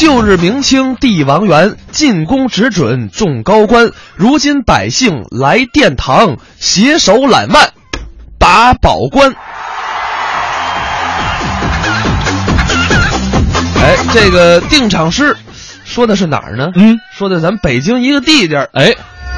旧日明清帝王园，进宫只准众高官。如今百姓来殿堂，携手揽腕，把宝关。哎，这个定场诗说的是哪儿呢？嗯，说的咱北京一个地界儿，哎，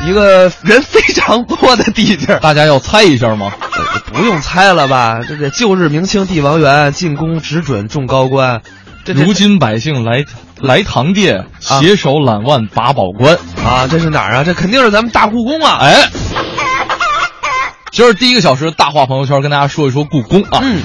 一个人非常多的地界儿。大家要猜一下吗？呃不用猜了吧？这个旧日明清帝王园，进宫只准众高官。如今百姓来来堂殿，啊携手揽腕把宝关。啊，这是哪儿啊？这肯定是咱们大故宫啊！哎，今儿第一个小时大话朋友圈跟大家说一说故宫啊。嗯，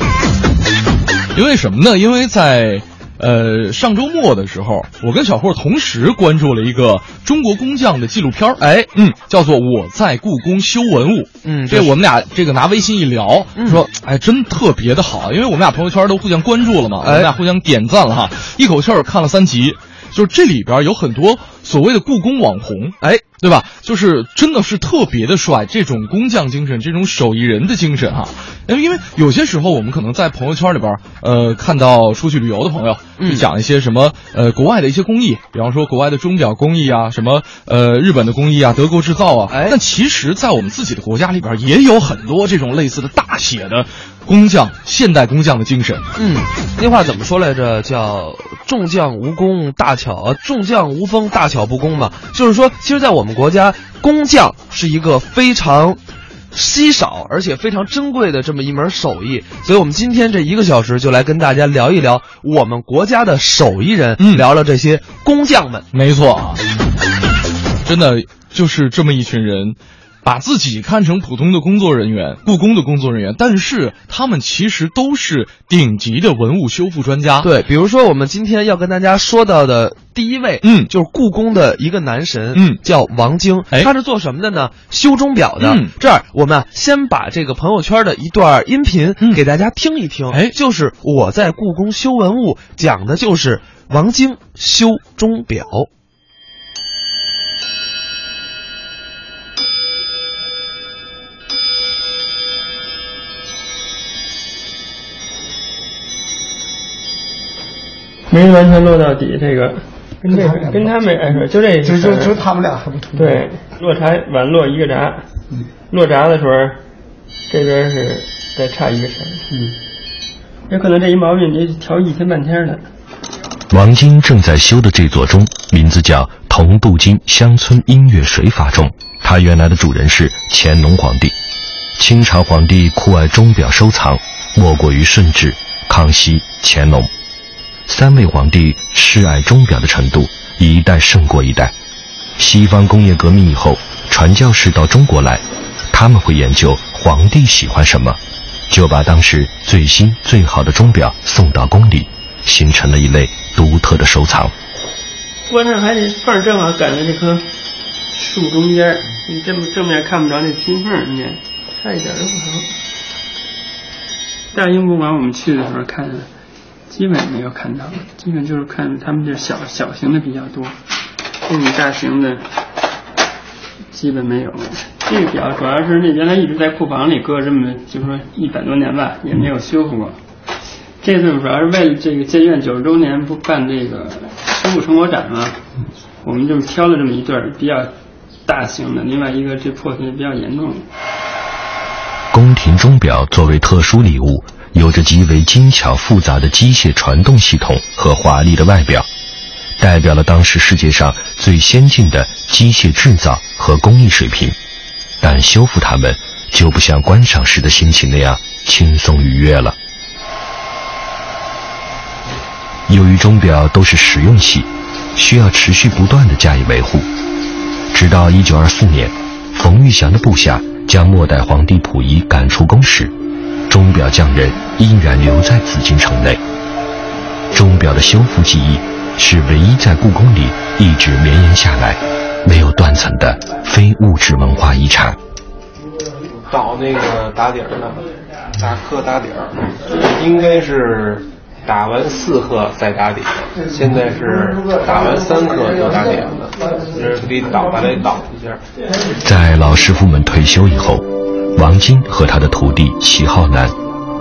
因为什么呢？因为在呃上周末的时候，我跟小霍同时关注了一个中国工匠的纪录片儿哎，嗯，叫做《我在故宫修文物》。嗯这我们俩这个拿微信一聊，嗯说哎真特别的好，因为我们俩朋友圈都互相关注了嘛，我哎们俩互相点赞了哈，一口气儿看了三集。就是这里边有很多所谓的故宫网红，哎，对吧？就是真的是特别的帅，这种工匠精神，这种手艺人的精神哈。因为因为有些时候我们可能在朋友圈里边，呃，看到出去旅游的朋友，嗯讲一些什么呃国外的一些工艺，比方说国外的钟表工艺啊，什么呃日本的工艺啊，德国制造啊。哎但其实，在我们自己的国家里边，也有很多这种类似的大写的工匠、现代工匠的精神。嗯，那话怎么说来着？叫“众匠无功大巧，呃众匠无风大巧不工”嘛。就是说，其实，在我们国家，工匠是一个非常稀少而且非常珍贵的这么一门手艺。所以，我们今天这一个小时就来跟大家聊一聊我们国家的手艺人，嗯聊聊这些工匠们。没错啊，真的就是这么一群人，把自己看成普通的工作人员，故宫的工作人员，但是他们其实都是顶级的文物修复专家。，对，比如说我们今天要跟大家说到的第一位，嗯就是故宫的一个男神，嗯叫王晶，哎他是做什么的呢？修钟表的。嗯这儿，我们啊先把这个朋友圈的一段音频嗯给大家听一听，哎就是我在故宫修文物，讲的就是王晶修钟表。没完全落到底，这个跟这个跟他没挨着，就这就就就他们俩还不同。对，落茶晚落一个闸，嗯落闸的时候，这边是再差一个绳，嗯，有可能这一毛病得调一天半天的。王晶正在修的这座钟，名字叫铜镀金乡村音乐水法钟。它原来的主人是乾隆皇帝。清朝皇帝酷爱钟表收藏，莫过于顺治、康熙、乾隆。三位皇帝痴爱钟表的程度，一代胜过一代。西方工业革命以后，传教士到中国来，他们会研究皇帝喜欢什么，就把当时最新最好的钟表送到宫里，形成了一类独特的收藏。关上还得缝正好赶在这棵树中间，你这么正面看不着那金缝，你差一点都不好。大英博物馆我们去的时候看，基本没有看到，基本就是看他们这小小型的比较多，这种大型的基本没有。这个表主要是那原来一直在库房里搁这么，就是说一百多年吧，也没有修复过。这次主要是为了这个建院九十周年不办这个修复成果展嘛，我们就挑了这么一对比较大型的，另外一个这破损也比较严重的。宫廷钟表作为特殊礼物，有着极为精巧复杂的机械传动系统和华丽的外表，代表了当时世界上最先进的机械制造和工艺水平。但修复它们就不像观赏时的心情那样轻松愉悦了。由于钟表都是实用器，需要持续不断的加以维护。直到1924年，冯玉祥的部下将末代皇帝溥仪赶出宫时，钟表匠人依然留在紫禁城内。钟表的修复技艺是唯一在故宫里一直绵延下来、没有断层的非物质文化遗产。倒那个打底儿的，打刻打底儿，应该是打完四刻再打底，现在是打完三刻就打底了，这得倒把它倒一下。在老师傅们退休以后，王晶和他的徒弟齐浩南，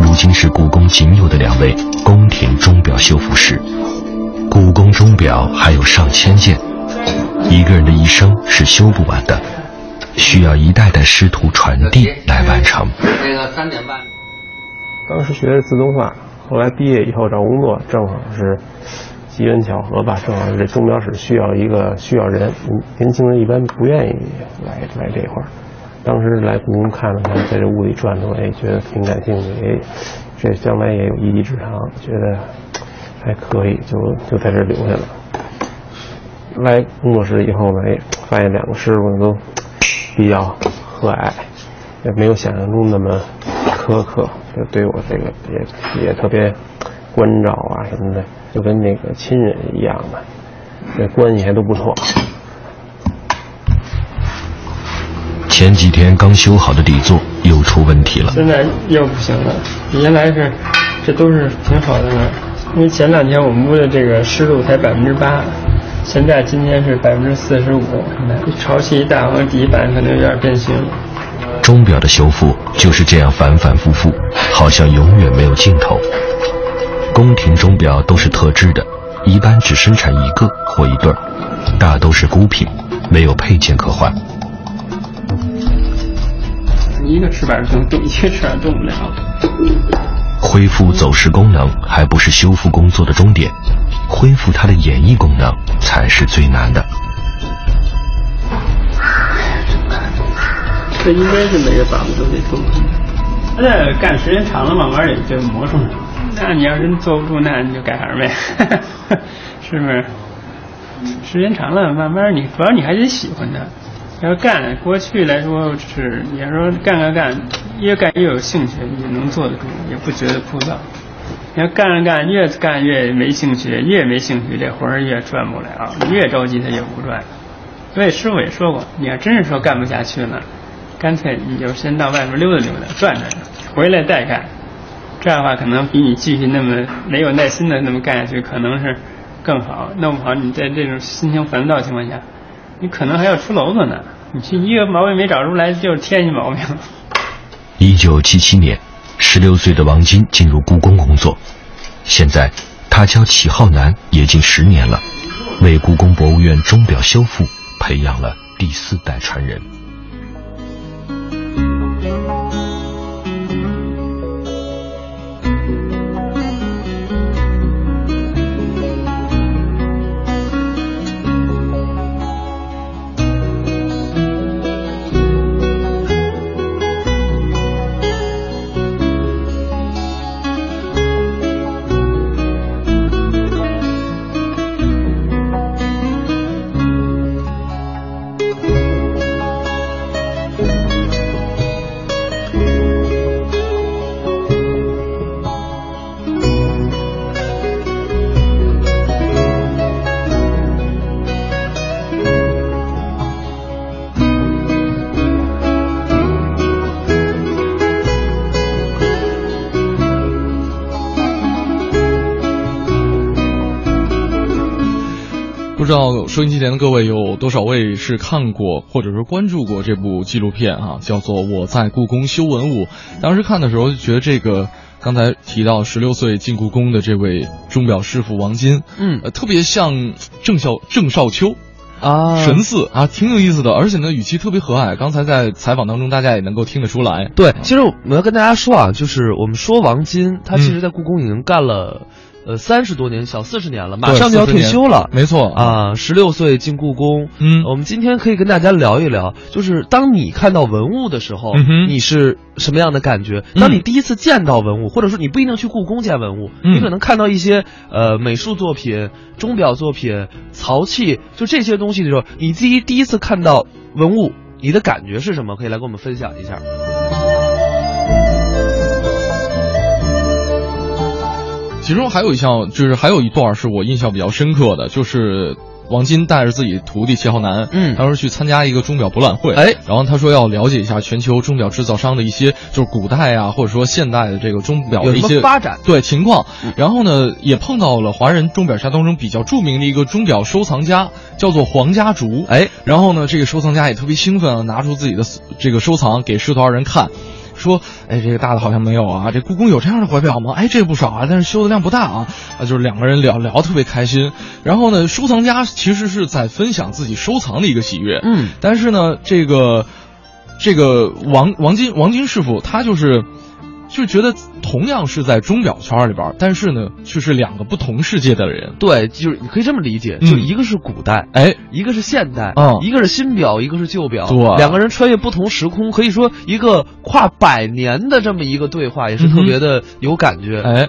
如今是故宫仅有的两位宫廷钟表修复师。故宫钟表还有上千件，一个人的一生是修不完的，需要一代代师徒传递来完成。这个三点半。当时学的自动化，后来毕业以后找工作，正好是机缘巧合吧，正好是这钟表室需要一个需要人，年轻人一般不愿意来来这块儿。当时来故宫看了看，在这屋里转转，哎，觉得挺感兴趣，哎，这将来也有一技之长，觉得还可以，就就在这留下了。来工作室以后呢，哎，发现两个师傅都比较和蔼，也没有想象中那么苛刻，就对我这个也也特别关照啊什么的，就跟那个亲人一样的，这关系还都不错。前几天刚修好的底座又出问题了，现在又不行了。原来是，这都是挺好的呢，因为前两天我们屋的这个湿度才百分之八，现在今天是百分之四十五，潮气一大，好像底板可能有点变形。钟表的修复就是这样反反复复，好像永远没有尽头。宫廷钟表都是特制的，一般只生产一个或一对儿，大都是孤品，没有配件可换。一个翅膀动动，一个翅膀动不了。恢复走时功能还不是修复工作的终点，恢复它的演绎功能才是最难的。这应该是每个膀子都得动。那干时间长了，慢慢也就磨出来了。那你要真坐不住，那你就改行呗，是不是？时间长了，慢慢你主要你还得喜欢它。要干，过去来说是你要说干干干，越干越有兴趣，也能坐得住，也不觉得枯燥。你要干着干，越干越没兴趣，越没兴趣，这活儿越转不了，越着急它越不转。所以师傅也说过，你要真是说干不下去了，干脆你就先到外面溜达溜达，转转，回来再干。这样的话，可能比你继续那么没有耐心的那么干下去，可能是更好。弄不好你在这种心情烦躁情况下。你可能还要出篓子呢，你这一个毛病没找出来，就是天性毛病。一九七七年，十六岁的王晶进入故宫工作，现在他教齐浩南也近十年了，为故宫博物院钟表修复培养了第四代传人。收音机前的各位有多少位是看过或者是关注过这部纪录片啊？叫做《我在故宫修文物》。当时看的时候就觉得这个刚才提到十六岁进故宫的这位钟表师傅王金，嗯呃，特别像郑少郑少秋。啊，神似啊，挺有意思的，而且呢，语气特别和蔼。刚才在采访当中，大家也能够听得出来。对，其实我要跟大家说啊，就是我们说王金，他其实在故宫已经干了。呃，三十多年，小四十年了，马上就要退休了。没错啊，十六岁进故宫。嗯，我们今天可以跟大家聊一聊，就是当你看到文物的时候，嗯、你是什么样的感觉？当你第一次见到文物，或者说你不一定去故宫见文物，嗯、你可能看到一些呃美术作品、钟表作品、陶器，就这些东西的时候，你自己第一次看到文物，你的感觉是什么？可以来跟我们分享一下。其中还有一项，就是还有一段是我印象比较深刻的，就是王金带着自己徒弟齐浩南，嗯，他说去参加一个钟表博览会，哎，然后他说要了解一下全球钟表制造商的一些，就是古代啊，或者说现代的这个钟表的一些发展？对情况，然后呢，也碰到了华人钟表家当中比较著名的一个钟表收藏家，叫做黄家竹，哎，然后呢，这个收藏家也特别兴奋啊，拿出自己的这个收藏给师徒二人看。说，哎，这个大的好像没有啊，这故宫有这样的怀表吗？哎，这不少啊，但是修的量不大啊，啊，就是两个人聊聊特别开心。然后呢，收藏家其实是在分享自己收藏的一个喜悦，嗯，但是呢，这个这个王王金王金师傅他就是。就觉得同样是在钟表圈里边，但是呢，却是两个不同世界的人。对，就是你可以这么理解，嗯。就一个是古代，哎，一个是现代，嗯。一个是新表，一个是旧表，对。两个人穿越不同时空，可以说一个跨百年的这么一个对话，也是特别的有感觉。哎，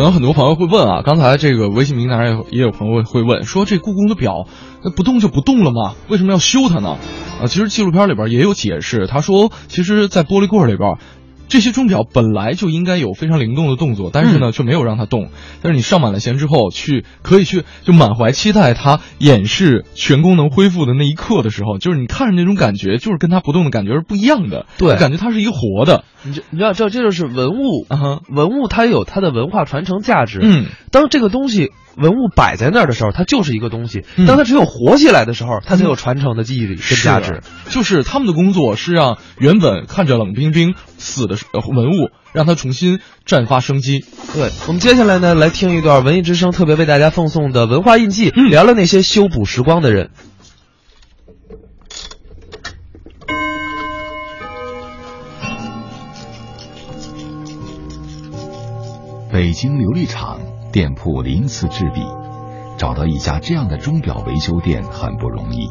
可能很多朋友会问啊，刚才这个微信平台上也也有朋友会问说，这故宫的表那不动就不动了吗？为什么要修它呢？啊，其实纪录片里边也有解释，他说，其实，在玻璃柜里边。这些钟表本来就应该有非常灵动的动作，但是呢，却没有让它动。但是你上满了弦之后，去可以去就满怀期待它演示全功能恢复的那一刻的时候，就是你看着那种感觉，就是跟它不动的感觉是不一样的。对感觉它是一个活的。你这你知道，这这就是文物文物它有它的文化传承价值。嗯，当这个东西文物摆在那儿的时候，它就是一个东西；嗯当它只有活起来的时候，它才有传承的记忆力跟价值。是就是他们的工作是让原本看着冷冰冰死的呃文物，让它重新绽发生机。对我们接下来呢，来听一段文艺之声特别为大家奉送的文化印记，嗯聊聊那些修补时光的人。北京琉璃厂店铺鳞次栉比，找到一家这样的钟表维修店很不容易。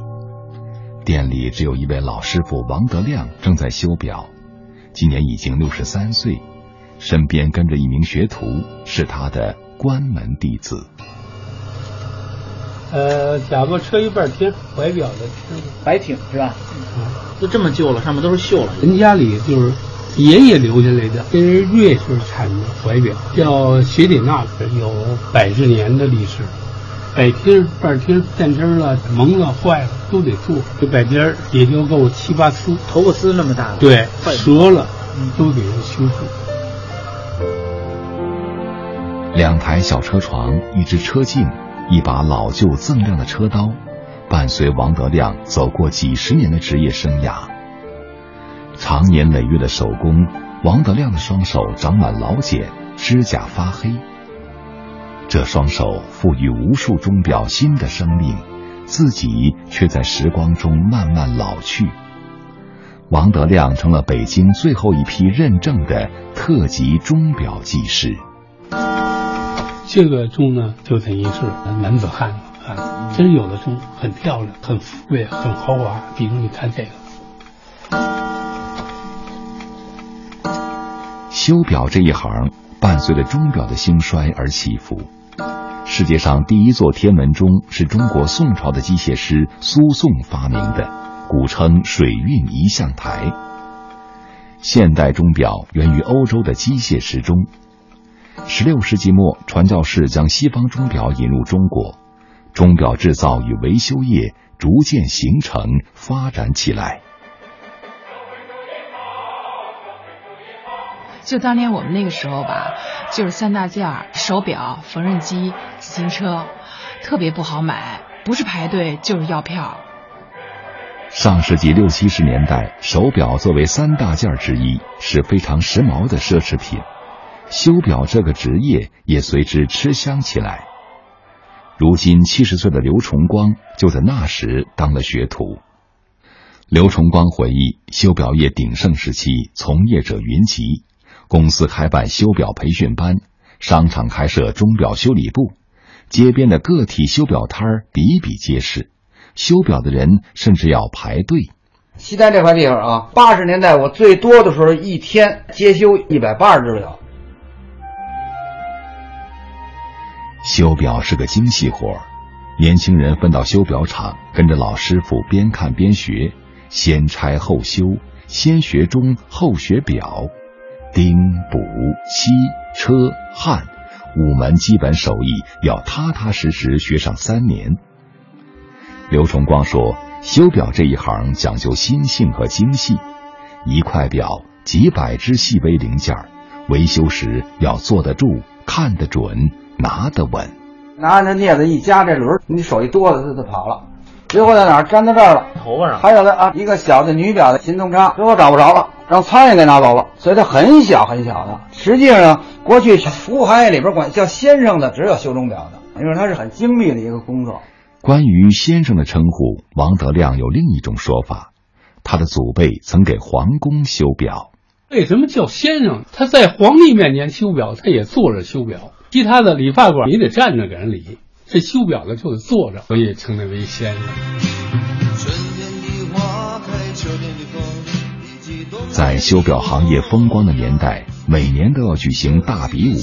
店里只有一位老师傅王德亮正在修表，今年已经六十三岁，身边跟着一名学徒，是他的关门弟子。呃，甲部车一半天，怀表的师傅，白挺是吧？都这么旧了，上面都是锈了。人家里就是爷爷留下来的，这是瑞士产的怀表，叫雪铁纳，有百十年的历史。摆贴、半贴、站针了、蒙了、坏了都得做，这摆贴也就够七八丝，头发丝那么大，对，折了都得修复。两台小车床，一只车镜，一把老旧锃亮的车刀，伴随王德亮走过几十年的职业生涯。常年累月的手工，王德亮的双手长满老茧，指甲发黑。这双手赋予无数钟表新的生命，自己却在时光中慢慢老去。王德亮成了北京最后一批认证的特级钟表技师。这个钟呢，就等于是男子汉了啊！真有的钟很漂亮、很富贵、很豪华。比如你看这个，修表这一行伴随着钟表的兴衰而起伏。世界上第一座天文钟是中国宋朝的机械师苏颂发明的，古称水运仪象台。现代钟表源于欧洲的机械时钟。十六世纪末，传教士将西方钟表引入中国，钟表制造与维修业逐渐形成发展起来。就当年我们那个时候吧，就是三大件儿：手表、缝纫机、自行车，特别不好买，不是排队就是要票。上世纪六七十年代，手表作为三大件之一，是非常时髦的奢侈品。修表这个职业也随之吃香起来。如今七十岁的刘崇光就在那时当了学徒。刘崇光回忆，修表业鼎盛时期，从业者云集，公司开办修表培训班，商场开设钟表修理部，街边的个体修表摊儿比比皆是，修表的人甚至要排队。西单这块地方啊，八十年代我最多的时候，一天接修一百八十只表。修表是个精细活儿，年轻人分到修表厂，跟着老师傅边看边学，先拆后修，先学钟后学表，丁补漆车焊五门基本手艺要踏踏实实学上三年。刘崇光说，修表这一行讲究心性和精细，一块表几百只细微零件，维修时要坐得住、看得准、拿得稳。拿着镊子一夹这轮，你手一哆嗦，它就跑了。最后在哪儿粘到这儿了？头发上。还有呢啊，一个小的女表的心动叉，最后找不着了，让苍蝇给拿走了。所以它很小很小的。实际上呢，过去服务行业里边管叫先生的只有修钟表的，因为它是很精密的一个工作。关于先生的称呼，王德亮有另一种说法，他的祖辈曾给皇宫修表。为什么叫先生？他在皇帝面前修表，他也坐着修表。其他的理发馆你得站着给人理，这修表的就得坐着，所以称他为先生。在修表行业风光的年代，每年都要举行大比武。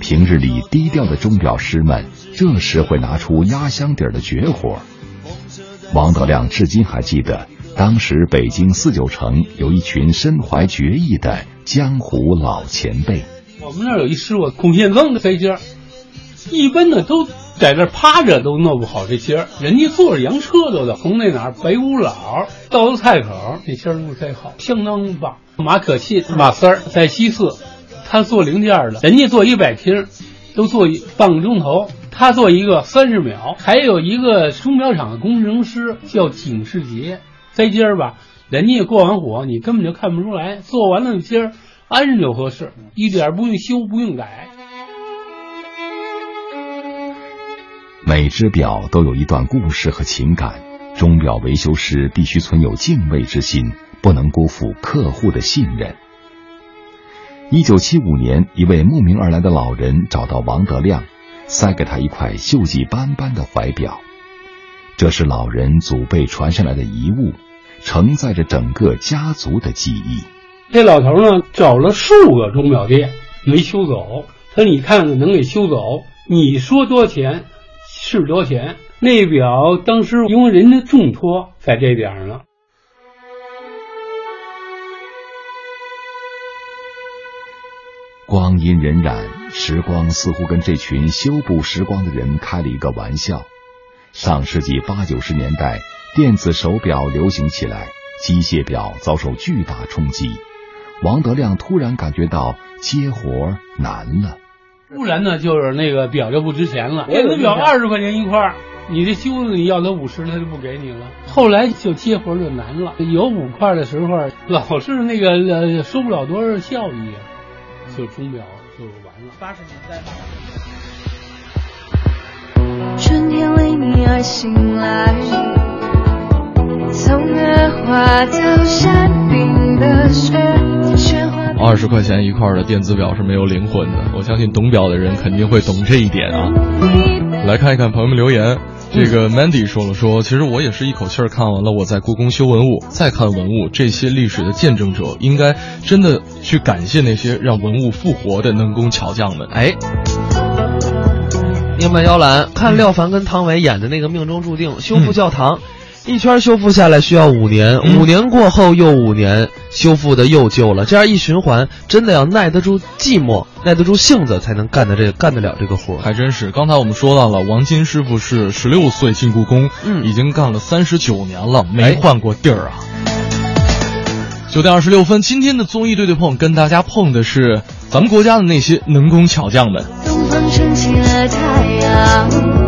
平日里低调的钟表师们，这时会拿出压箱底的绝活。王德亮至今还记得，当时北京四九城有一群身怀绝艺的江湖老前辈。我们那儿有一师傅孔宪增的飞机儿，一般的都在这趴着都弄不好这节儿，人家坐着洋车都的，从那哪儿北五老到菜口，那节儿弄才好，相当棒。马可信马三儿在西四，他做零件的，人家做一百厅，都做半个钟头，他做一个三十秒。还有一个钟表厂的工程师叫景世杰，在今儿吧，人家过完火，你根本就看不出来，做完了今儿。安上就合适，一点不用修，不用改。每只表都有一段故事和情感，钟表维修师必须存有敬畏之心，不能辜负客户的信任。一九七五年，一位慕名而来的老人找到王德亮，塞给他一块锈迹斑斑的怀表，这是老人祖辈传下来的遗物，承载着整个家族的记忆。这老头呢，找了数个钟表店没修走。他说：“你看看能给修走？你说多少钱是多钱？那表当时因为人家重托在这点上了。”光阴荏苒，时光似乎跟这群修补时光的人开了一个玩笑。上世纪八九十年代，电子手表流行起来，机械表遭受巨大冲击。王德亮突然感觉到接活难了，不然呢，就是那个表就不值钱了。电子表二十块钱一块儿，你这修子你要他五十，他就不给你了。后来就接活就难了，有五块的时候，老是那个呃收不了多少效益，就钟表就完了。八十年代。春天为你而醒来。二十块钱一块的电子表是没有灵魂的，我相信懂表的人肯定会懂这一点啊。来看一看朋友们留言，这个 Mandy 说了说，其实我也是一口气儿看完了我在故宫修文物，再看文物，这些历史的见证者应该真的去感谢那些让文物复活的能工巧匠们。哎，宁曼摇篮，看廖凡跟汤唯演的那个《命中注定》修复教堂。一圈修复下来需要五年，五年过后又五年，修复的又旧了，这样一循环，真的要耐得住寂寞，耐得住性子，才能干得这干得了这个活。还真是，刚才我们说到了，王金师傅是十六岁进故宫，嗯，已经干了三十九年了，没换过地儿啊。九点二十六分，今天的综艺对对碰跟大家碰的是咱们国家的那些能工巧匠们。东方升起了太阳。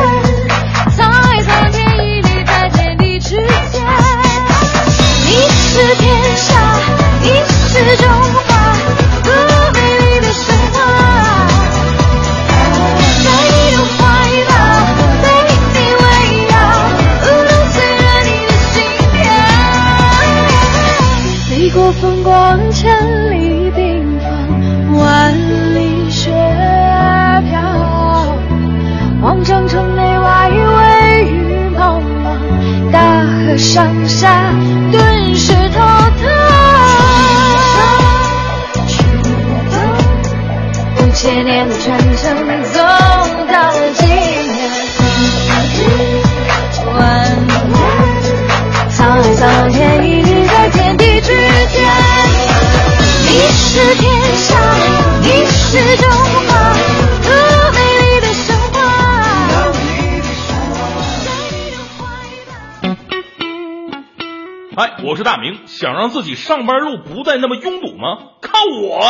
我是大明，想让自己上班路不再那么拥堵吗？靠我！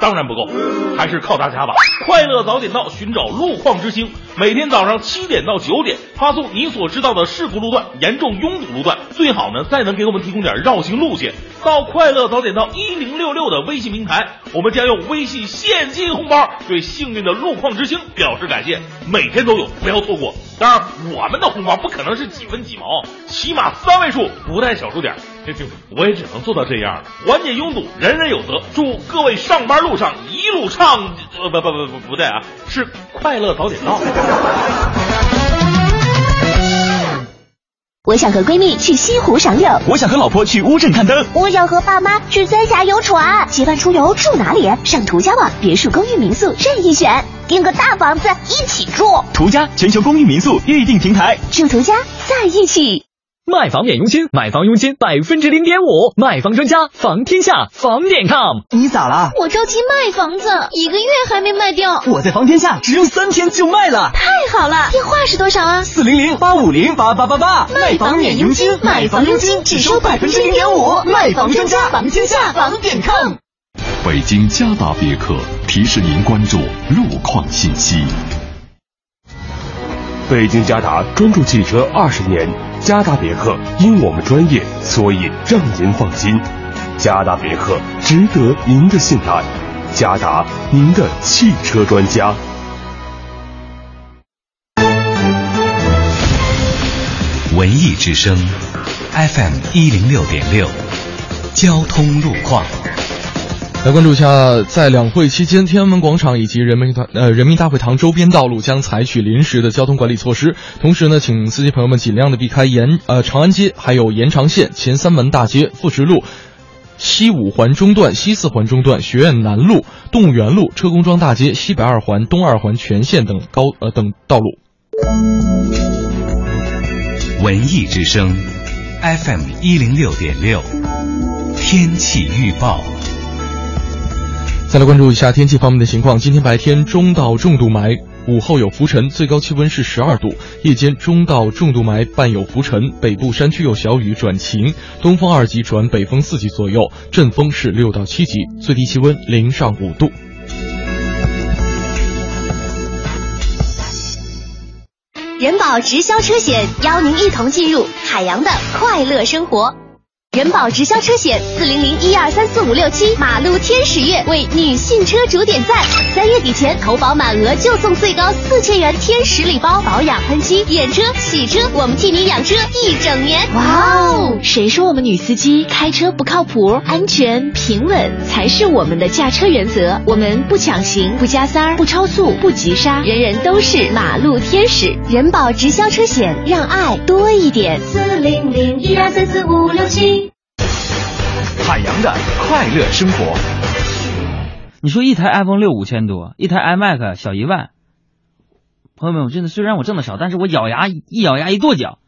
当然不够，还是靠大家吧！快乐早点到，寻找路况之星，每天早上七点到九点，发送你所知道的事故路段、严重拥堵路段，最好呢再能给我们提供点绕行路线。到快乐早点到一零六六的微信平台，我们将用微信现金红包对幸运的路况之星表示感谢，每天都有，不要错过。当然，我们的红包不可能是几分几毛，起码三位数，不带小数点。这这，我也只能做到这样了。缓解拥堵，人人有责。祝各位上班路上一路畅，呃，不不不不不对啊，是快乐早点到。我想和闺蜜去西湖赏柳，我想和老婆去乌镇看灯，我想和爸妈去三峡游船。结伴出游住哪里？上途家网，别墅、公寓、民宿任意选，订个大房子一起住。途家全球公寓民宿预订平台，住途家在一起。卖房免佣金，买房佣金百分之零点五，卖房专家房天下房点 com。你咋了？我着急卖房子，一个月还没卖掉。我在房天下只用三天就卖了，太好了！电话是多少啊？四零零八五零八八八八。卖房免佣金，买房佣金只收百分之零点五，卖房专家房天下房点 com。北京嘉达别克提示您关注路况信息。北京嘉达专注汽车二十年，嘉达别克因我们专业，所以让您放心。嘉达别克值得您的信赖，嘉达您的汽车专家。文艺之声，FM 一零六点六，交通路况。来关注一下，在两会期间，天安门广场以及人民大呃人民大会堂周边道路将采取临时的交通管理措施。同时呢，请司机朋友们尽量的避开延呃长安街、还有延长线、前三门大街、富石路、西五环中段、西四环中段、学院南路、动物园路、车公庄大街、西北二环、东二环全线等高呃等道路。文艺之声，FM 一零六点六，天气预报。再来关注一下天气方面的情况。今天白天中到重度霾，午后有浮尘，最高气温是十二度；夜间中到重度霾，伴有浮尘，北部山区有小雨转晴，东风二级转北风四级左右，阵风是六到七级，最低气温零上五度。人保直销车险邀您一同进入海洋的快乐生活。人保直销车险四零零一二三四五六七马路天使月为女性车主点赞，三月底前投保满额就送最高四千元天使礼包，保养喷漆、验车、洗车，我们替你养车一整年。哇哦！谁说我们女司机开车不靠谱？安全平稳才是我们的驾车原则。我们不抢行，不加塞儿，不超速，不急刹，人人都是马路天使。人保直销车险，让爱多一点。四零零一二三四五六七。海洋的快乐生活。你说一台 iPhone 六五千多，一台 iMac 小一万。朋友们，我真的虽然我挣的少，但是我咬牙一咬牙一跺脚，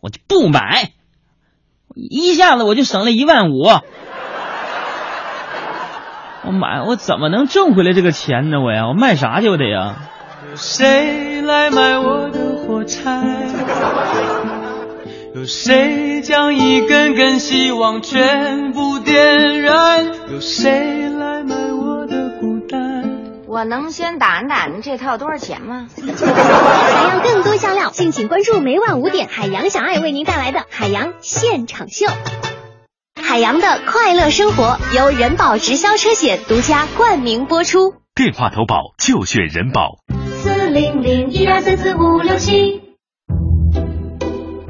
我就不买，一下子我就省了一万五。我买我怎么能挣回来这个钱呢？我呀，我卖啥去？我得呀。谁来买我的火柴？有谁将一根根希望全部点燃？有谁来买我的孤单？我能先打听打听这套多少钱吗？想要更多香料，敬请关注每晚五点海洋小爱为您带来的海洋现场秀。海洋的快乐生活由人保直销车险独家冠名播出。电话投保就选人保。四零零一二三四五六七。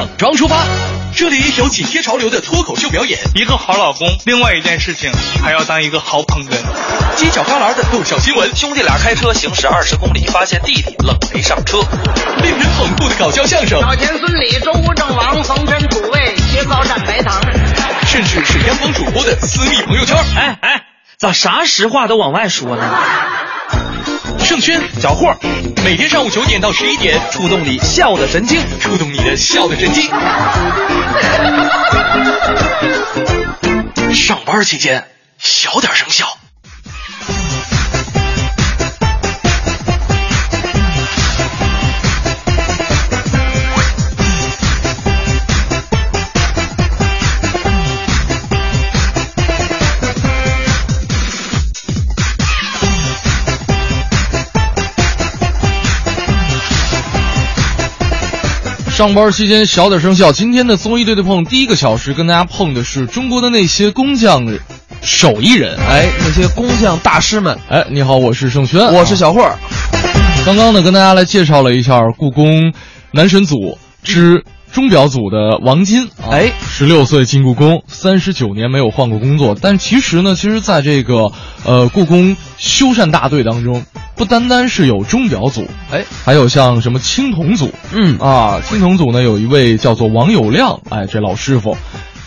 整装出发。这里有紧贴潮流的脱口秀表演，一个好老公，另外一件事情还要当一个好捧哏，犄角旮旯的逗笑新闻，兄弟俩开车行驶二十公里，发现弟弟冷没上车，令人捧腹的搞笑相声，老田孙李周吴郑王冯真楚卫切糕蘸白糖，甚至是央广主播的私密朋友圈。哎哎，咋啥实话都往外说呢？盛轩、小霍，每天上午九点到十一点，触动你笑的神经，触动你的笑的神经。上班期间小点声笑。上班期间小点声笑。今天的综艺对对碰第一个小时跟大家碰的是中国的那些工匠手艺人，哎，那些工匠大师们。哎，你好，我是盛轩，我是小霍。刚刚呢，跟大家来介绍了一下故宫男神组之钟表组的王金。哎，十六岁进故宫，三十九年没有换过工作。但其实呢，其实在这个呃故宫修缮大队当中。不单单是有钟表组，哎，还有像什么青铜组，嗯啊，青铜组呢有一位叫做王友亮，哎，这老师傅，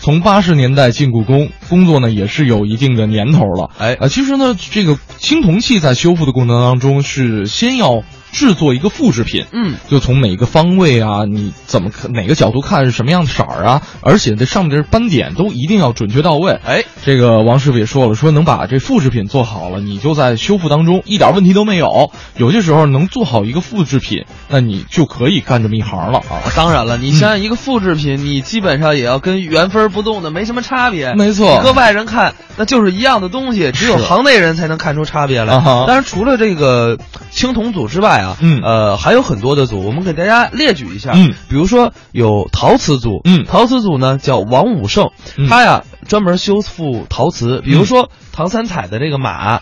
从八十年代进故宫工作呢也是有一定的年头了，哎啊，其实呢这个青铜器在修复的过程当中是先要制作一个复制品，嗯，就从每个方位啊，你怎么看哪个角度看是什么样的色儿啊，而且这上面的斑点都一定要准确到位，哎，这个王师傅也说了，说能把这复制品做好了，你就在修复当中一点问题都没有。有些时候能做好一个复制品，那你就可以干这么一行了啊。当然了，你想想一个复制品，你基本上也要跟原封不动的没什么差别，没错，搁外人看那就是一样的东西，只有行内人才能看出差别来。当然，除了这个青铜组之外啊，嗯，呃，还有很多的组，我们给大家列举一下，嗯，比如说有陶瓷组，嗯，陶瓷组呢叫王武胜，他呀专门修复陶瓷，比如说唐三彩的这个马。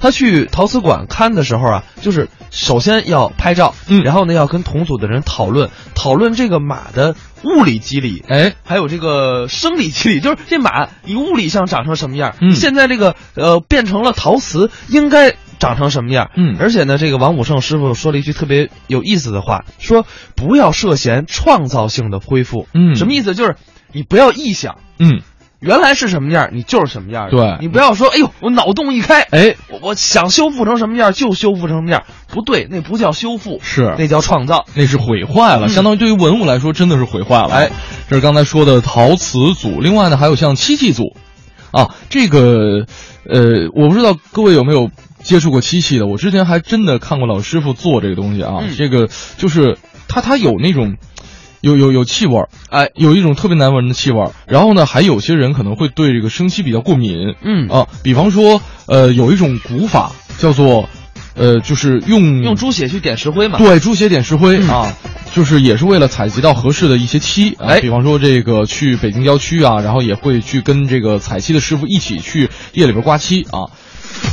他去陶瓷馆看的时候啊，就是首先要拍照，嗯，然后呢要跟同组的人讨论讨论这个马的物理机理，哎，还有这个生理机理，就是这马以物理上长成什么样，嗯，现在这个呃变成了陶瓷应该长成什么样，嗯，而且呢，这个王武胜师傅说了一句特别有意思的话，说不要涉嫌创造性的恢复，嗯，什么意思？就是你不要臆想，嗯。原来是什么样，你就是什么样。对。你不要说，哎呦，我脑洞一开，哎，我我想修复成什么样就修复成什么样，不对，那不叫修复，是。那叫创造，那是毁坏了。嗯、相当于对于文物来说，真的是毁坏了。哎，这是刚才说的陶瓷组，另外呢还有像漆器组，啊，这个呃，我不知道各位有没有接触过漆器的，我之前还真的看过老师傅做这个东西啊，嗯、这个就是它它有那种。有有有气味儿，哎，有一种特别难闻的气味儿。然后呢，还有些人可能会对这个生漆比较过敏，嗯啊，比方说，呃，有一种古法叫做，呃，就是用用猪血去点石灰嘛，对，猪血点石灰、嗯、啊，就是也是为了采集到合适的一些漆。哎，比方说这个去北京郊区啊，然后也会去跟这个采漆的师傅一起去夜里边刮漆啊。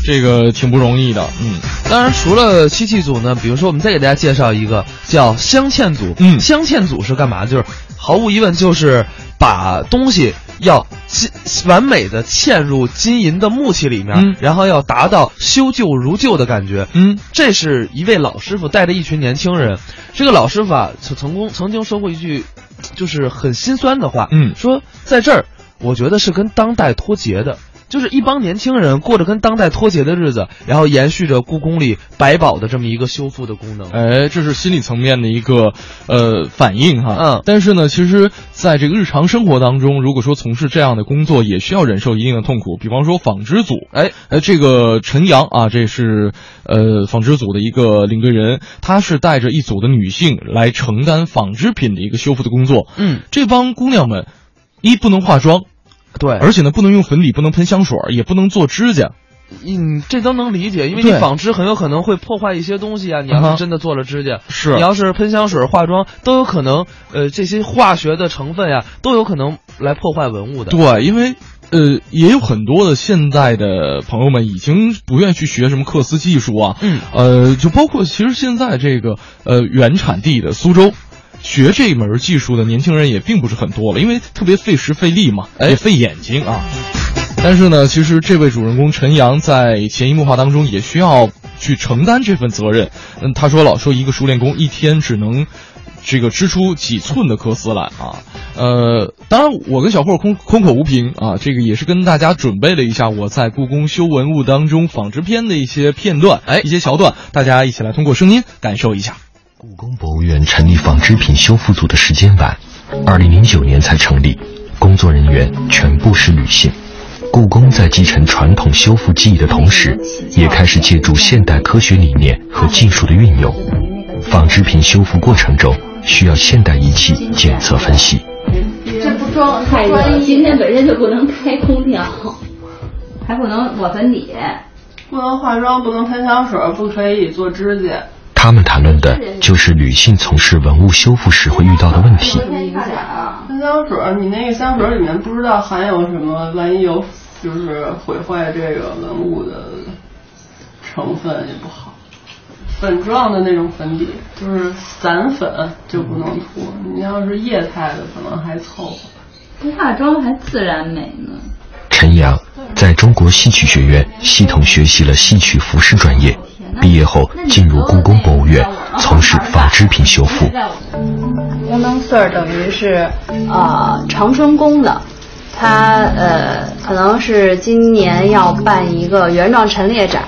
这个挺不容易的，嗯，当然除了漆器组呢，比如说我们再给大家介绍一个叫镶嵌组，嗯，镶嵌组是干嘛？就是毫无疑问就是把东西要金完美的嵌入金银的木器里面，嗯，然后要达到修旧如旧的感觉，嗯，这是一位老师傅带着一群年轻人，这个老师傅啊，曾经曾经说过一句，就是很心酸的话，嗯，说在这儿，我觉得是跟当代脱节的。就是一帮年轻人过着跟当代脱节的日子，然后延续着故宫里百宝的这么一个修复的功能。哎，这是心理层面的一个呃反应哈。嗯，但是呢，其实在这个日常生活当中，如果说从事这样的工作，也需要忍受一定的痛苦。比方说纺织组，哎哎，这个陈阳啊，这是呃纺织组的一个领队人，他是带着一组的女性来承担纺织品的一个修复的工作。嗯，这帮姑娘们一不能化妆。对，而且呢，不能用粉底，不能喷香水，也不能做指甲。嗯，这都能理解，因为你纺织很有可能会破坏一些东西啊。你要是真的做了指甲，是你要是喷香水、化妆，都有可能，呃，这些化学的成分呀，都有可能来破坏文物的。对，因为呃，也有很多的现在的朋友们已经不愿意去学什么缂丝技术啊。嗯，呃，就包括其实现在这个呃原产地的苏州。学这门技术的年轻人也并不是很多了，因为特别费时费力嘛，也费眼睛啊。但是呢，其实这位主人公陈阳在潜移默化当中也需要去承担这份责任。嗯，他说老，说一个熟练工一天只能这个织出几寸的科丝来啊。呃，当然我跟小霍空空口无凭啊，这个也是跟大家准备了一下我在故宫修文物当中纺织片的一些片段，哎，一些桥段，大家一起来通过声音感受一下。故宫博物院成立纺织品修复组的时间晚，二零零九年才成立，工作人员全部是女性。故宫在继承传统修复技艺的同时，也开始借助现代科学理念和技术的运用。纺织品修复过程中需要现代仪器检测分析。这不装太热，今天本身就不能开空调，还不能抹粉底，不能化妆，不能喷香水，不可以做指甲。他们谈论的就是女性从事文物修复时会遇到的问题。喷香水，你那个香水里面不知道含有什么，万一有就是毁坏这个文物的成分也不好。粉状的那种粉底，就是散粉就不能涂。你要是液态的，可能还凑合。不化妆还自然美呢。陈阳在中国戏曲学院系统学习了戏曲服饰专业，毕业后进入故宫博物院从事纺织品修复。宫灯穗儿等于是呃长春宫的，它呃可能是今年要办一个原状陈列展。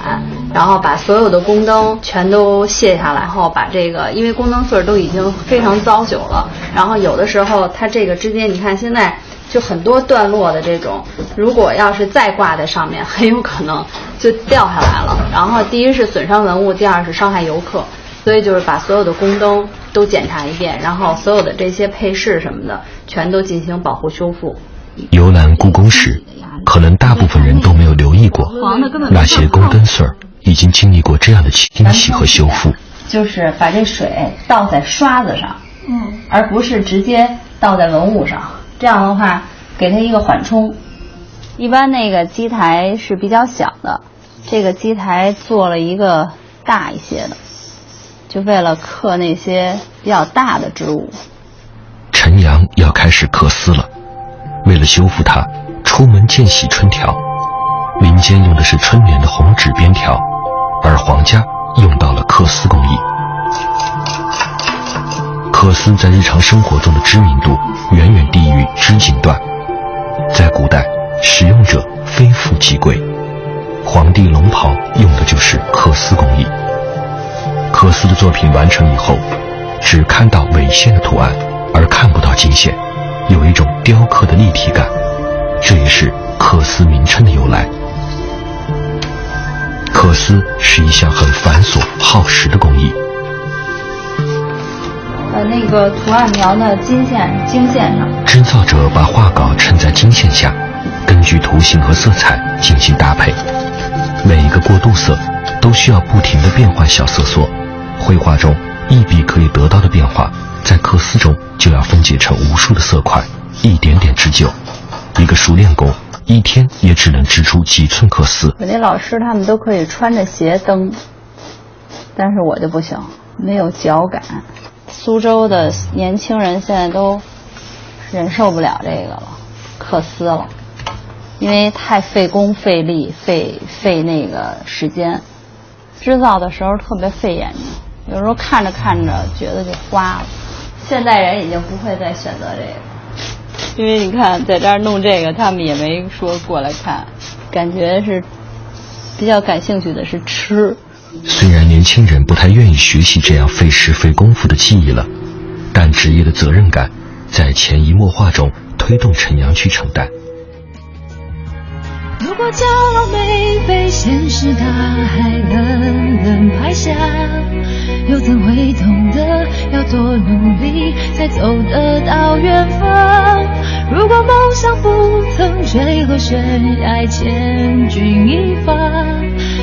然后把所有的宫灯全都卸下来，然后把这个，因为宫灯穗都已经非常糟朽了，然后有的时候它这个之间，你看现在就很多段落的这种，如果要是再挂在上面，很有可能就掉下来了。然后第一是损伤文物，第二是伤害游客，所以就是把所有的宫灯都检查一遍，然后所有的这些配饰什么的全都进行保护修复。游览故宫时，可能大部分人都没有留意过那些宫灯穗儿。已经经历过这样的清洗和修复，就是把这水倒在刷子上，嗯，而不是直接倒在文物上。这样的话，给它一个缓冲。一般那个机台是比较小的，这个机台做了一个大一些的，就为了刻那些比较大的植物。陈阳要开始刻丝了，为了修复它，出门见喜春条，民间用的是春联的红纸边条。而皇家用到了刻丝工艺，缂丝在日常生活中的知名度远远低于织锦缎。在古代，使用者非富即贵，皇帝龙袍用的就是缂丝工艺。缂丝的作品完成以后，只看到纬线的图案，而看不到经线，有一种雕刻的立体感，这也是缂丝名称的由来。缂丝是一项很繁琐耗时的工艺。呃，那个图案描的金线经线上。制造者把画稿衬在经线下，根据图形和色彩进行搭配。每一个过渡色都需要不停的变换小色索。绘画中一笔可以得到的变化，在缂丝中就要分解成无数的色块，一点点织就。一个熟练工。一天也只能织出几寸缂丝。我那老师他们都可以穿着鞋蹬，但是我就不行，没有脚感。苏州的年轻人现在都忍受不了这个了，可撕了，因为太费工费力、费费那个时间，织造的时候特别费眼睛，有时候看着看着觉得就花了。现代人已经不会再选择这个。因为你看，在这儿弄这个，他们也没说过来看，感觉是比较感兴趣的是吃。虽然年轻人不太愿意学习这样费时费功夫的技艺了，但职业的责任感在潜移默化中推动陈阳去承担。如果骄傲没被现实大海冷冷拍下，又怎会懂得要多努力才走得到远方？如果梦想不曾坠落悬崖，千钧一发，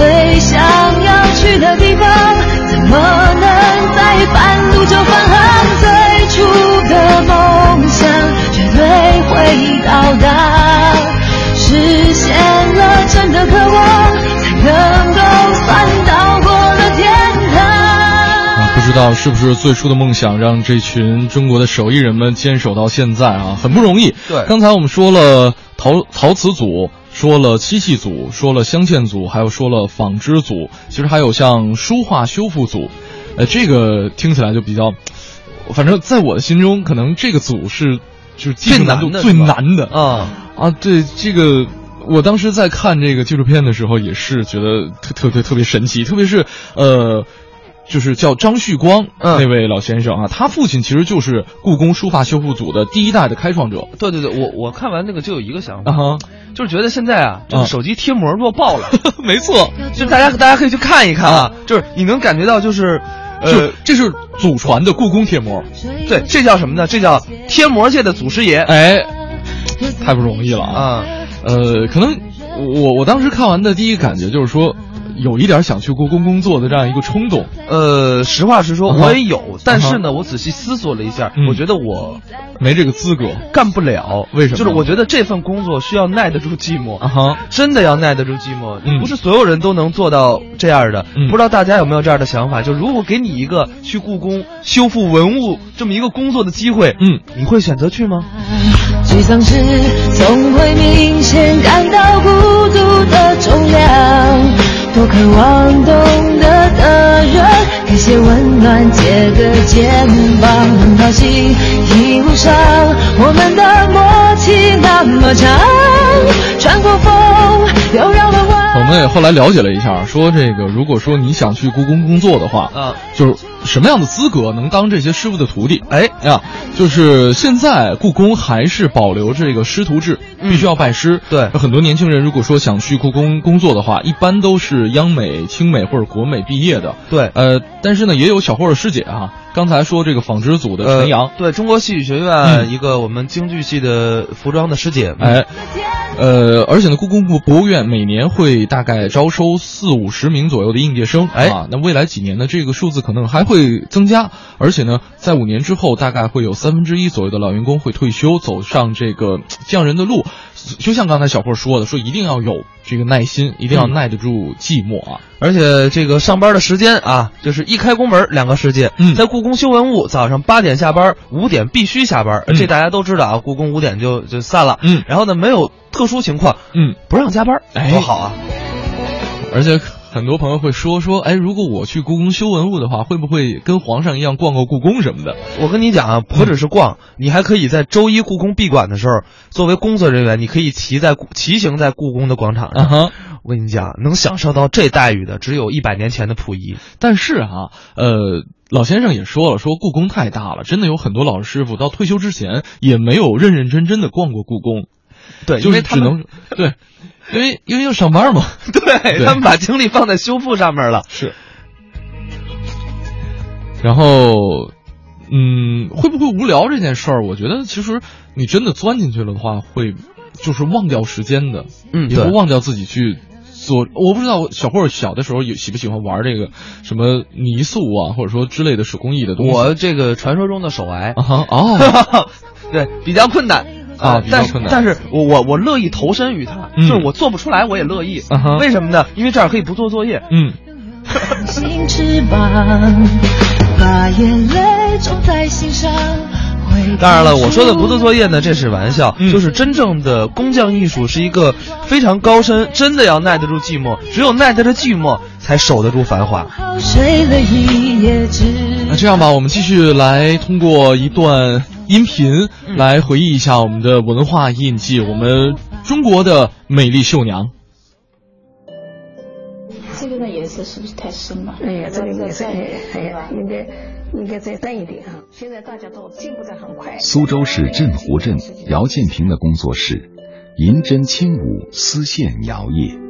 最想要去的地方，怎么能在半路就返航？最初的梦想绝对会到达，实现了真的渴望，才能够算到过了天堂。不知道是不是最初的梦想让这群中国的手艺人们坚守到现在啊，很不容易。对，刚才我们说了陶陶瓷组。说了漆器组，说了镶嵌组，还有说了纺织组，其实还有像书画修复组，呃，这个听起来就比较，反正在我的心中，可能这个组是就是技术难度最难的啊啊！对，这个我当时在看这个纪录片的时候，也是觉得特特别特别神奇，特别是呃。就是叫张旭光那位老先生啊，他父亲其实就是故宫书法修复组的第一代的开创者。对对对，我我看完那个就有一个想法，就是觉得现在啊，这个手机贴膜弱爆了。没错，就大家大家可以去看一看啊，就是你能感觉到就是，呃，这是祖传的故宫贴膜。对，这叫什么呢？这叫贴膜界的祖师爷。哎，太不容易了啊！呃，可能我我当时看完的第一感觉就是说。有一点想去故宫工作的这样一个冲动，呃，实话实说，我也有，但是呢，我仔细思索了一下，我觉得我没这个资格，干不了。为什么？就是我觉得这份工作需要耐得住寂寞，啊哈，真的要耐得住寂寞，不是所有人都能做到这样的。不知道大家有没有这样的想法？就如果给你一个去故宫修复文物这么一个工作的机会，嗯，你会选择去吗？沮丧时总会明显感到孤独的重量。多渴望懂得的人，给些温暖，借个肩膀，很高兴一路上我们的默契那么长，穿过风又绕了弯。我们也后来了解了一下，说这个如果说你想去故宫工作的话，啊，就是。什么样的资格能当这些师傅的徒弟？哎呀，就是现在故宫还是保留这个师徒制，必须要拜师。对，很多年轻人如果说想去故宫工作的话，一般都是央美、清美或者国美毕业的。对，呃，但是呢，也有小霍的师姐啊。刚才说这个纺织组的陈阳，对中国戏曲学院一个我们京剧系的服装的师姐。哎，呃，而且呢，故宫博博物院每年会大概招收四五十名左右的应届生。哎，那未来几年呢，这个数字可能还会增加。而且呢，在五年之后，大概会有三分之一左右的老员工会退休，走上这个匠人的路。就像刚才小霍说的，说一定要有这个耐心，一定要耐得住寂寞啊！而且这个上班的时间啊，就是一开工门两个世界。嗯，在故宫修文物，早上八点下班，五点必须下班，这大家都知道啊。故宫五点就就散了。嗯，然后呢，没有特殊情况，嗯，不让加班，多好啊！而且。很多朋友会说说，哎，如果我去故宫修文物的话，会不会跟皇上一样逛过故宫什么的？我跟你讲啊，不只是逛，你还可以在周一故宫闭馆的时候，作为工作人员，你可以骑在骑行在故宫的广场上。我跟你讲，能享受到这待遇的，只有一百年前的溥仪。但是啊，呃，老先生也说了，说故宫太大了，真的有很多老师傅到退休之前也没有认认真真的逛过故宫。对，就是只能对。因为因为要上班嘛，对他们把精力放在修复上面了。是，然后，嗯，会不会无聊这件事儿？我觉得其实你真的钻进去了的话，会就是忘掉时间的，嗯，也会忘掉自己去做。我不知道小霍小的时候有喜不喜欢玩这个什么泥塑啊，或者说之类的手工艺的东西。我这个传说中的手癌啊，哦，对，比较困难。啊，但是但是我我我乐意投身于他，就是我做不出来我也乐意，为什么呢？因为这样可以不做作业。嗯。翅膀，把眼泪种在心上，当然了，我说的不做作业呢，这是玩笑。就是真正的工匠艺术是一个非常高深，真的要耐得住寂寞，只有耐得住寂寞，才守得住繁华。那这样吧，我们继续来通过一段音频来回忆一下我们的文化印记，我们中国的美丽绣娘。这个的颜色是不是太深了？哎呀，这个颜色，哎呀，应该应该再淡一点啊。现在大家都进步的很快。苏州市镇湖镇姚建平的工作室，银针轻舞，丝线摇曳。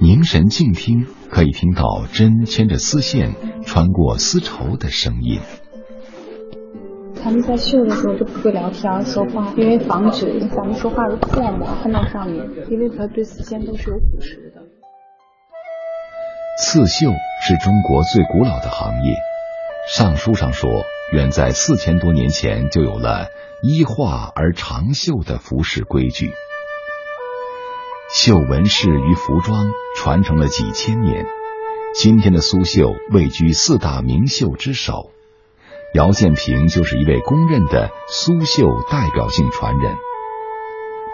凝神静听，可以听到针牵着丝线穿过丝绸的声音。他们在绣的时候就不会聊天说话，因为防止咱们说话的唾沫喷到上面，因为它对丝线都是有腐蚀的。刺绣是中国最古老的行业，《尚书》上说，远在四千多年前就有了依画而长绣的服饰规矩。绣纹饰与服装传承了几千年，今天的苏绣位居四大名绣之首。姚建平就是一位公认的苏绣代表性传人。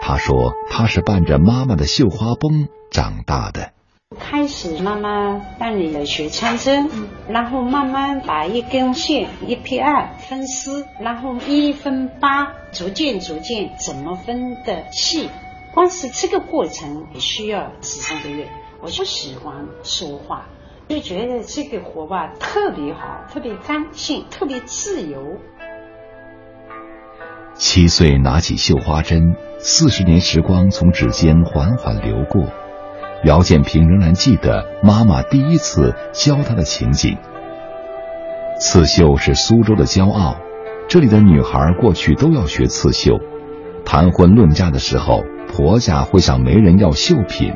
他说，他是伴着妈妈的绣花绷长大的。开始妈妈带你来学穿针，然后慢慢把一根线一撇二分丝，然后一分八，逐渐逐渐怎么分的细。光是这个过程也需要十三个月。我就喜欢说话，就觉得这个活吧特别好，特别干净，特别自由。七岁拿起绣花针，四十年时光从指尖缓缓流过。姚建平仍然记得妈妈第一次教他的情景。刺绣是苏州的骄傲，这里的女孩过去都要学刺绣。谈婚论嫁的时候，婆家会向媒人要绣品，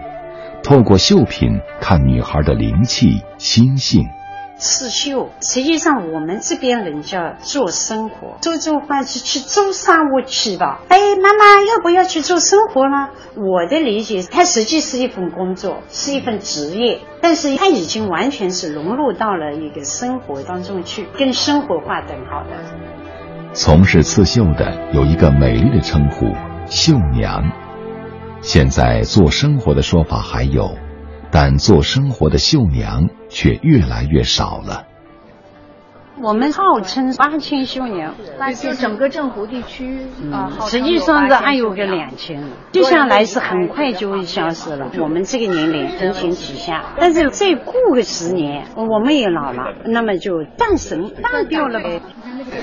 透过绣品看女孩的灵气、心性。刺绣，实际上我们这边人叫做生活，做做饭是去做商务去吧。哎，妈妈要不要去做生活呢？我的理解，它实际是一份工作，是一份职业，但是它已经完全是融入到了一个生活当中去，跟生活划等号的。从事刺绣的有一个美丽的称呼——绣娘。现在做生活的说法还有。但做生活的绣娘却越来越少了。我们号称八千绣娘，就整个镇湖地区啊，实际上是还有个两千，接下来是很快就会消失了。我们这个年龄承前启下，但是再过个十年，我们也老了，那么就断神断掉了呗。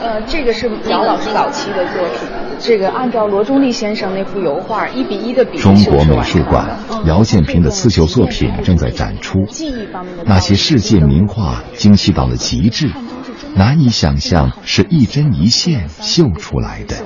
呃，这个是姚老师早期的作品，这个按照罗中立先生那幅油画一比一的比中国美术馆姚建平的刺绣作品正在展出，那些世界名画精细到了极致，难以想象是一针一线绣出来的。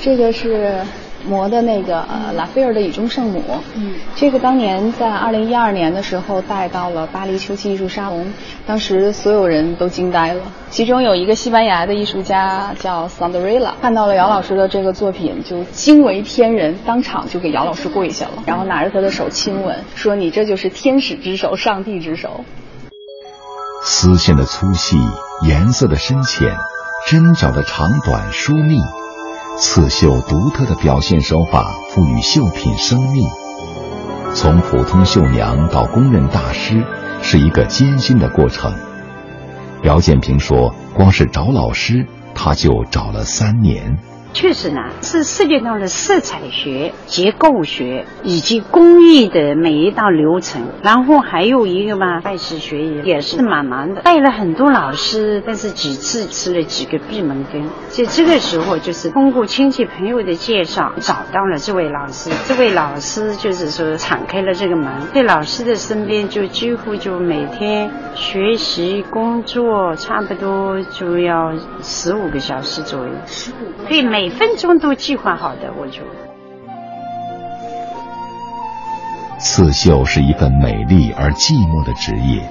这个是。磨的那个呃拉斐尔的《雨中圣母》，嗯，这个当年在二零一二年的时候带到了巴黎秋季艺术沙龙，当时所有人都惊呆了。其中有一个西班牙的艺术家叫桑德瑞拉，看到了姚老师的这个作品就惊为天人，当场就给姚老师跪下了，然后拿着他的手亲吻，说：“你这就是天使之手，上帝之手。”丝线的粗细，颜色的深浅，针脚的长短疏密。刺绣独特的表现手法，赋予绣品生命。从普通绣娘到公认大师，是一个艰辛的过程。姚建平说：“光是找老师，他就找了三年。”确实呢，是涉及到了色彩学、结构学以及工艺的每一道流程。然后还有一个嘛，拜师学艺也是蛮难的，带了很多老师，但是几次吃了几个闭门羹。就这个时候，就是通过亲戚朋友的介绍，找到了这位老师。这位老师就是说敞开了这个门，在老师的身边就几乎就每天学习工作，差不多就要十五个小时左右。十五对每。每分钟都计划好的，我就。刺绣是一份美丽而寂寞的职业，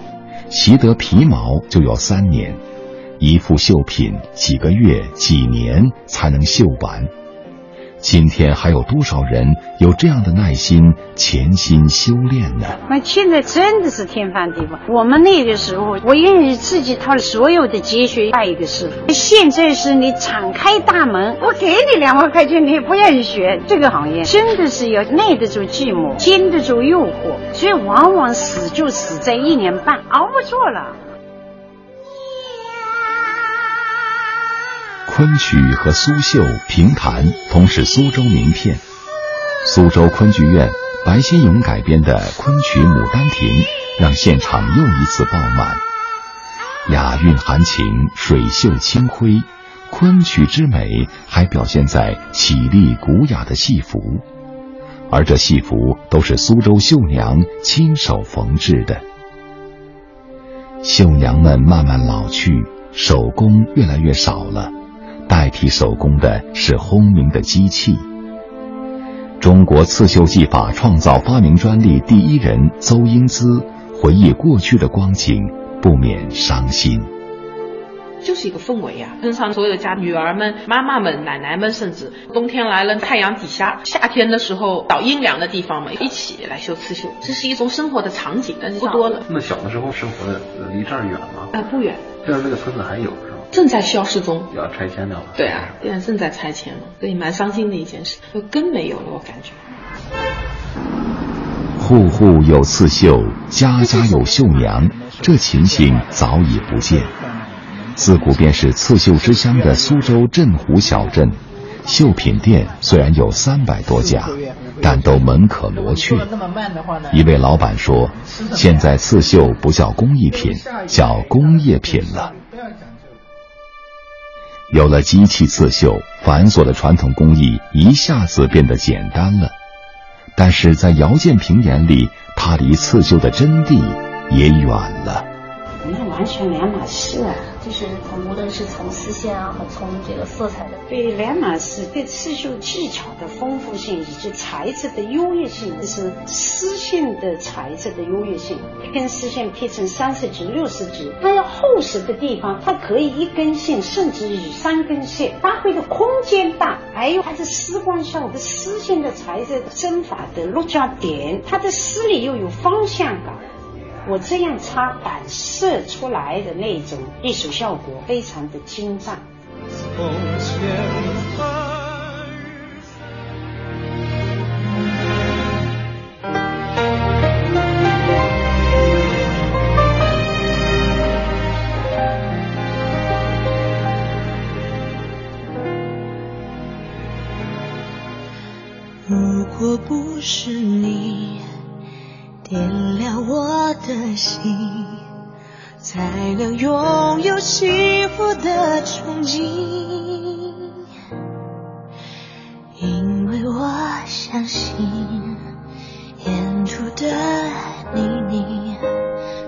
习得皮毛就要三年，一副绣品几个月、几年才能绣完。今天还有多少人有这样的耐心潜心修炼呢？那现在真的是天翻地覆。我们那个时候，我愿意自己掏所有的积蓄拜一个师傅。现在是你敞开大门，我给你两万块钱，你也不愿意学。这个行业真的是要耐得住寂寞，经得住诱惑，所以往往死就死在一年半，熬不住了。昆曲和苏绣、评弹同是苏州名片。苏州昆剧院白先勇改编的昆曲《牡丹亭》，让现场又一次爆满。雅韵含情，水袖清辉，昆曲之美还表现在绮丽古雅的戏服，而这戏服都是苏州绣娘亲手缝制的。绣娘们慢慢老去，手工越来越少了。代替手工的是轰鸣的机器。中国刺绣技法创造发明专利第一人邹英姿回忆过去的光景，不免伤心。就是一个氛围啊！村上所有的家女儿们、妈妈们、奶奶们，甚至冬天来了，太阳底下；夏天的时候到阴凉的地方嘛，一起来绣刺绣，这是一种生活的场景，但是不多了。那小的时候生活的离这儿远吗？啊，不远。现在那个村子还有。正在消失中，要拆迁了。对啊，现在正在拆迁了，所以蛮伤心的一件事，就根没有了，我感觉。户户有刺绣，家家有绣娘，这情形早已不见。自古便是刺绣之乡的苏州镇湖小镇，绣品店虽然有三百多家，但都门可罗雀。一位老板说：“现在刺绣不叫工艺品，叫工业品了。”有了机器刺绣，繁琐的传统工艺一下子变得简单了。但是在姚建平眼里，它离刺绣的真谛也远了。那完全两码事啊！就是无论是从丝线啊，和从这个色彩的，对两码事。对刺绣技巧的丰富性以及材质的优越性，就是丝线的材质的优越性。一根丝线劈成三十级、六十级，它要厚实的地方，它可以一根线甚至于三根线，发挥的空间大。还有它的丝光效果，丝线的材质针法的落脚点，它的丝里又有方向感。我这样擦反射出来的那种艺术效果，非常的精湛。如果不是你。点亮我的心，才能拥有幸福的憧憬。因为我相信，演出的你，你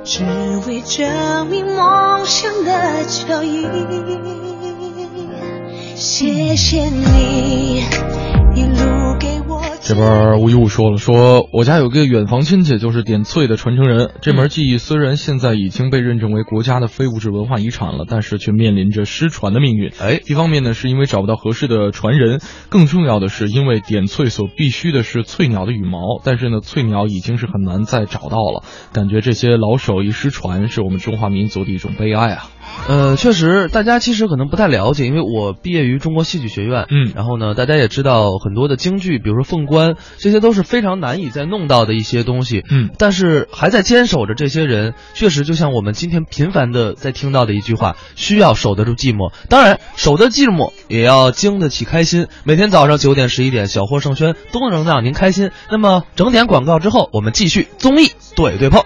只为证明梦想的脚印。谢谢你一路。这边吴一武说了，说我家有个远房亲戚，就是点翠的传承人。这门技艺虽然现在已经被认证为国家的非物质文化遗产了，但是却面临着失传的命运。哎，一方面呢，是因为找不到合适的传人；更重要的是，因为点翠所必须的是翠鸟的羽毛，但是呢，翠鸟已经是很难再找到了。感觉这些老手艺失传，是我们中华民族的一种悲哀啊。呃，确实，大家其实可能不太了解，因为我毕业于中国戏剧学院，嗯，然后呢，大家也知道很多的京剧，比如说凤冠，这些都是非常难以再弄到的一些东西，嗯，但是还在坚守着这些人，确实就像我们今天频繁的在听到的一句话，需要守得住寂寞，当然守得寂寞也要经得起开心。每天早上九点十一点，小霍盛轩都能让您开心。那么整点广告之后，我们继续综艺对对碰。